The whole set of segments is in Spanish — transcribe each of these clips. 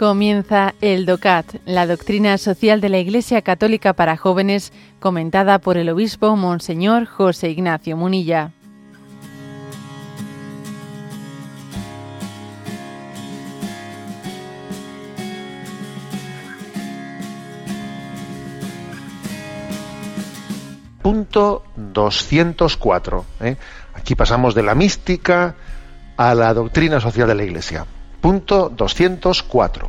Comienza el DOCAT, la doctrina social de la Iglesia Católica para jóvenes, comentada por el obispo Monseñor José Ignacio Munilla. Punto 204. ¿eh? Aquí pasamos de la mística a la doctrina social de la Iglesia. Punto 204.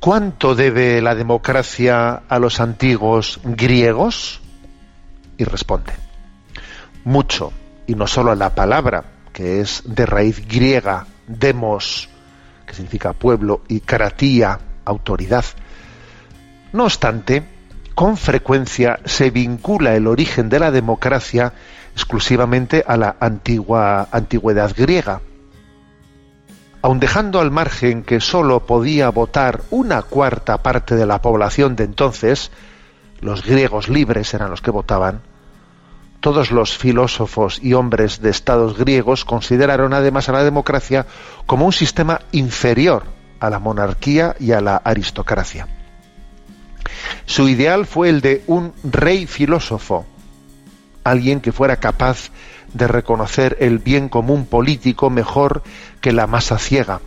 ¿Cuánto debe la democracia a los antiguos griegos? Y responde, mucho, y no solo la palabra, que es de raíz griega, demos, que significa pueblo, y kratía, autoridad. No obstante, con frecuencia se vincula el origen de la democracia exclusivamente a la antigua antigüedad griega aun dejando al margen que sólo podía votar una cuarta parte de la población de entonces, los griegos libres eran los que votaban, todos los filósofos y hombres de estados griegos consideraron además a la democracia como un sistema inferior a la monarquía y a la aristocracia. Su ideal fue el de un rey filósofo, alguien que fuera capaz de reconocer el bien común político mejor que la masa ciega.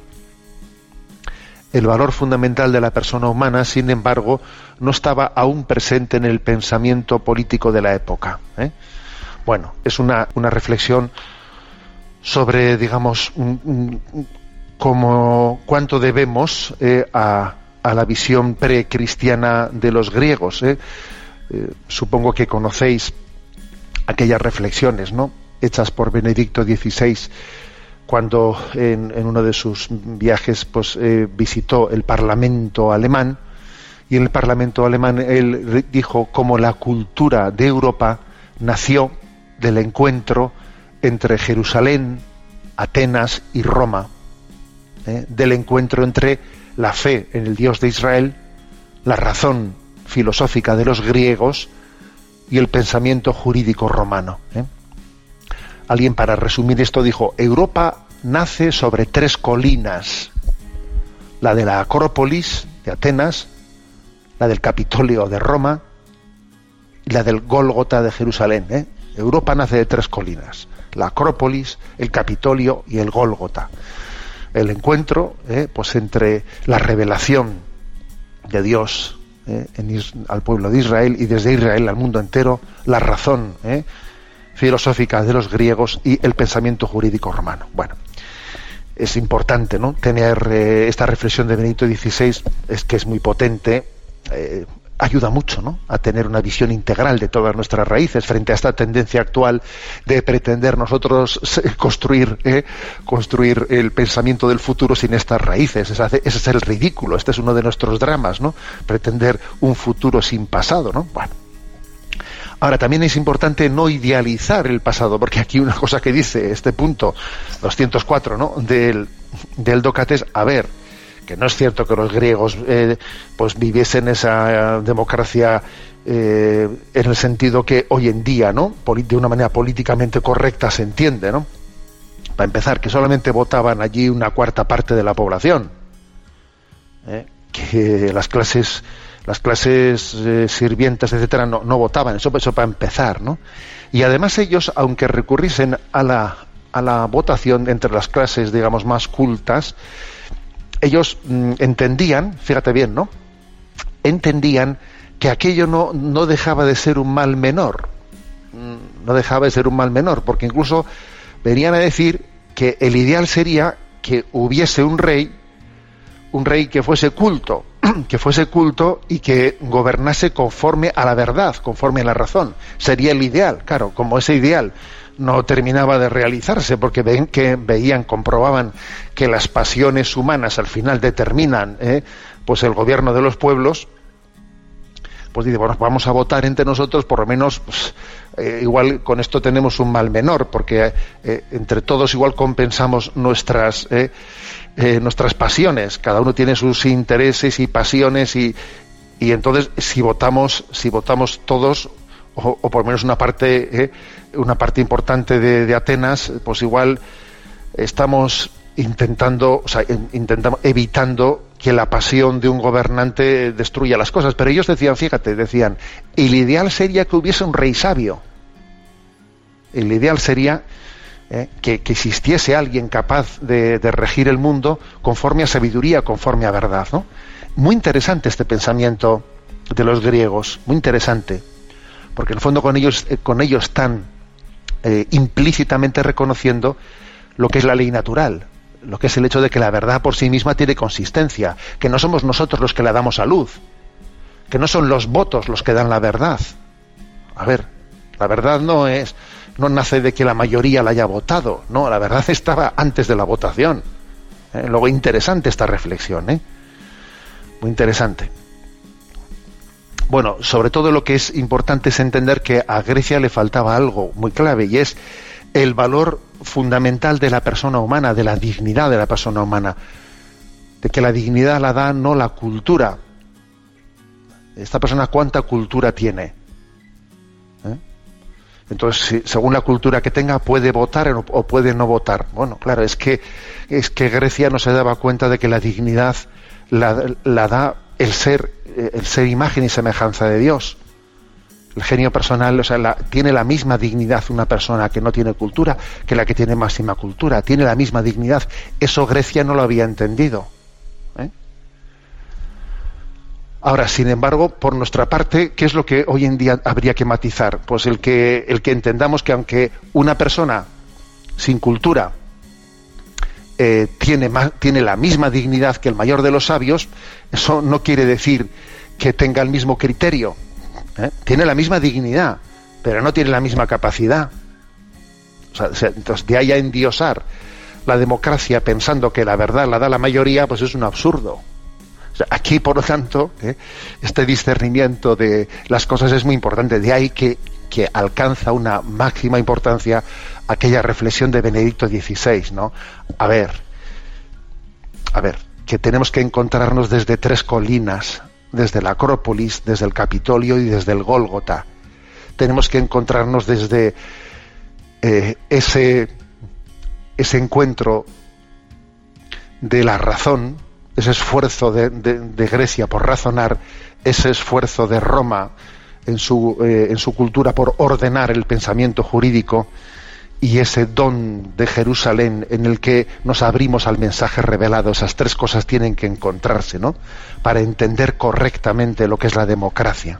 El valor fundamental de la persona humana, sin embargo, no estaba aún presente en el pensamiento político de la época. ¿eh? Bueno, es una, reflexión sobre, digamos, como cuánto debemos eh, a, la visión precristiana de los griegos. ¿eh? supongo que conocéis aquellas reflexiones, ¿no? hechas por Benedicto XVI cuando en, uno de sus viajes pues, eh, visitó el Parlamento alemán y en el Parlamento alemán él dijo cómo la cultura de Europa nació del encuentro entre Jerusalén, Atenas y Roma, ¿eh? del encuentro entre la fe en el Dios de Israel, la razón filosófica de los griegos y el pensamiento jurídico romano. ¿eh? Alguien para resumir esto dijo, Europa nace sobre tres colinas, la de la Acrópolis de Atenas, la del Capitolio de Roma y la del Gólgota de Jerusalén. ¿eh? Europa nace de tres colinas, la Acrópolis, el Capitolio y el Gólgota. El encuentro ¿eh? pues entre la revelación de Dios ¿eh? al pueblo de Israel y desde Israel al mundo entero, la razón filosófica de los griegos y el pensamiento jurídico romano. Bueno, es importante ¿no? tener eh, esta reflexión de Benito XVI, es que es muy potente, eh, ayuda mucho ¿no? a tener una visión integral de todas nuestras raíces frente a esta tendencia actual de pretender nosotros construir, eh, construir el pensamiento del futuro sin estas raíces. Ese, es el ridículo, este es uno de nuestros dramas, ¿no? pretender un futuro sin pasado. ¿no? Bueno Ahora, también es importante no idealizar el pasado, porque aquí una cosa que dice este punto 204 ¿no? del, del Docates, a ver, que no es cierto que los griegos eh, pues viviesen esa democracia eh, en el sentido que hoy en día, ¿no? de una manera políticamente correcta se entiende, ¿no? Para empezar, que solamente votaban allí una cuarta parte de la población, ¿eh? que las clases las clases eh, sirvientes, etcétera, no, votaban, eso, eso para empezar, ¿no? Y además ellos, aunque recurriesen a la, a la votación entre las clases, digamos, más cultas, ellos mm, entendían, fíjate bien, ¿no? Entendían que aquello no, no dejaba de ser un mal menor, mm, no dejaba de ser un mal menor, porque incluso venían a decir que el ideal sería que hubiese un rey, un rey que fuese culto, que fuese culto y que gobernase conforme a la verdad, conforme a la razón. Sería el ideal, claro, como ese ideal no terminaba de realizarse porque ven que veían, comprobaban que las pasiones humanas al final determinan eh, pues el gobierno de los pueblos, pues dice, bueno, vamos a votar entre nosotros, por lo menos, pues, eh, igual con esto tenemos un mal menor, porque eh, entre todos igual compensamos nuestras eh, nuestras pasiones. Cada uno tiene sus intereses y pasiones y, y entonces si votamos, si votamos todos o, por lo menos una parte, eh, una parte importante de, Atenas, pues igual estamos intentando, o sea, intentando, evitando que la pasión de un gobernante destruya las cosas. Pero ellos decían, fíjate, decían, el ideal sería que hubiese un rey sabio. El ideal sería eh, que, existiese alguien capaz de, regir el mundo conforme a sabiduría, conforme a verdad. ¿no? Muy interesante este pensamiento de los griegos, muy interesante, porque en el fondo con ellos, eh, están eh, implícitamente reconociendo lo que es la ley natural, lo que es el hecho de que la verdad por sí misma tiene consistencia, que no somos nosotros los que la damos a luz, que no son los votos los que dan la verdad. A ver, la verdad no es, no nace de que la mayoría la haya votado, no, la verdad estaba antes de la votación. ¿Eh? Luego interesante esta reflexión, ¿eh? Muy interesante. Bueno, sobre todo lo que es importante es entender que a Grecia le faltaba algo muy clave y es el valor fundamental de la persona humana, de la dignidad de la persona humana, de que la dignidad la da no la cultura. Esta persona cuánta cultura tiene. ¿Eh? Entonces, según la cultura que tenga, puede votar o puede no votar. Bueno, claro, es que, es que Grecia no se daba cuenta de que la dignidad la, la da el ser, el ser imagen y semejanza de Dios el genio personal o sea, tiene la misma dignidad una persona que no tiene cultura que la que tiene máxima cultura, tiene la misma dignidad. Eso Grecia no lo había entendido. ¿eh? Ahora, sin embargo, por nuestra parte, ¿qué es lo que hoy en día habría que matizar? Pues el que, el que entendamos que aunque una persona sin cultura eh, tiene, tiene la misma dignidad que el mayor de los sabios, eso no quiere decir que tenga el mismo criterio ¿eh? Tiene la misma dignidad, pero no tiene la misma capacidad. entonces, de ahí a endiosar la democracia pensando que la verdad la da la mayoría, pues es un absurdo. aquí, por lo tanto, ¿eh? este discernimiento de las cosas es muy importante. De ahí que, que alcanza una máxima importancia aquella reflexión de Benedicto XVI, ¿no? A ver, a ver, que tenemos que encontrarnos desde tres colinas desde la Acrópolis, desde el Capitolio y desde el Gólgota. Tenemos que encontrarnos desde eh, ese, ese encuentro de la razón, ese esfuerzo de, Grecia por razonar, ese esfuerzo de Roma en su, eh, en su cultura por ordenar el pensamiento jurídico, y ese don de Jerusalén en el que nos abrimos al mensaje revelado, esas tres cosas tienen que encontrarse, ¿no? Para entender correctamente lo que es la democracia.